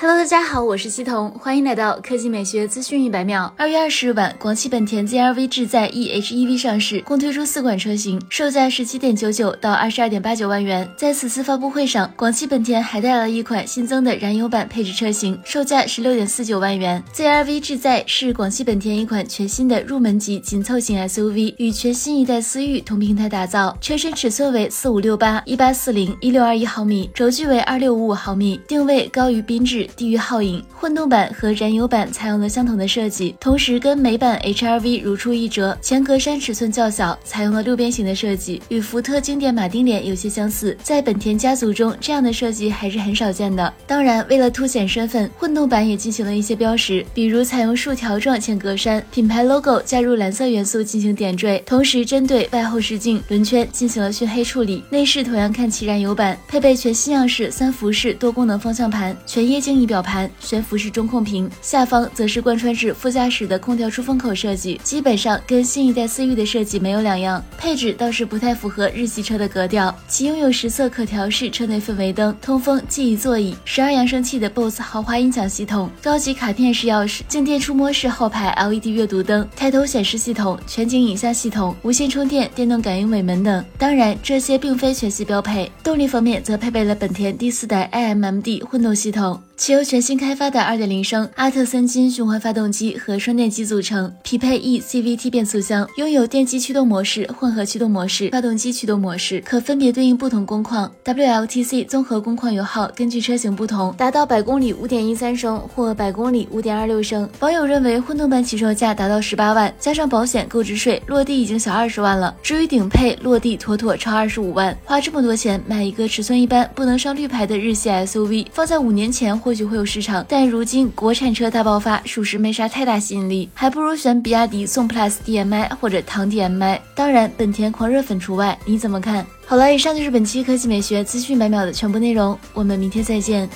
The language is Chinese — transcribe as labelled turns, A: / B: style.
A: Hello，大家好，我是西彤，欢迎来到科技美学资讯一百秒。二月二十日晚，广汽本田 ZR-V 智在 e:HEV 上市，共推出四款车型，售价十七点九九到二十二点八九万元。在此次发布会上，广汽本田还带来了一款新增的燃油版配置车型，售价十六点四九万元。ZR-V 智在是广汽本田一款全新的入门级紧凑型 SUV，与全新一代思域同平台打造，车身尺寸为四五六八、一八四零、一六二一毫米，轴距为二六五五毫米，定位高于缤智。地狱皓影，混动版和燃油版采用了相同的设计，同时跟美版 HR-V 如出一辙。前格栅尺寸较小，采用了六边形的设计，与福特经典马丁脸有些相似。在本田家族中，这样的设计还是很少见的。当然，为了凸显身份，混动版也进行了一些标识，比如采用竖条状前格栅，品牌 logo 加入蓝色元素进行点缀，同时针对外后视镜轮圈进行了熏黑处理。内饰同样看齐燃油版，配备全新样式三辐式多功能方向盘，全液晶仪表盘。悬浮式中控屏，下方则是贯穿至副驾驶的空调出风口设计，基本上跟新一代思域的设计没有两样。配置倒是不太符合日系车的格调，其拥有十色可调式车内氛围灯、通风记忆座椅、十二扬声器的 BOSE 豪华音响系统、高级卡片式钥匙、静电触摸式后排 LED 阅读灯、抬头显示系统、全景影像系统、无线充电、电动感应尾门等。当然，这些并非全系标配。动力方面则配备了本田第四代 iMMD 混动系统。其由全新开发的2.0升阿特森金循环发动机和双电机组成，匹配 e CVT 变速箱，拥有电机驱动模式、混合驱动模式、发动机驱动模式，可分别对应不同工况。WLTC 综合工况油耗根据车型不同，达到百公里5.13升或百公里5.26升。网友认为混动版起售价达到十八万，加上保险、购置税，落地已经小二十万了。至于顶配，落地妥妥超二十五万。花这么多钱买一个尺寸一般、不能上绿牌的日系 SUV，放在五年前。或许会有市场，但如今国产车大爆发，属实没啥太大吸引力，还不如选比亚迪宋 PLUS DM-i 或者唐 DM-i，当然本田狂热粉除外。你怎么看？好了，以上就是本期科技美学资讯百秒的全部内容，我们明天再见。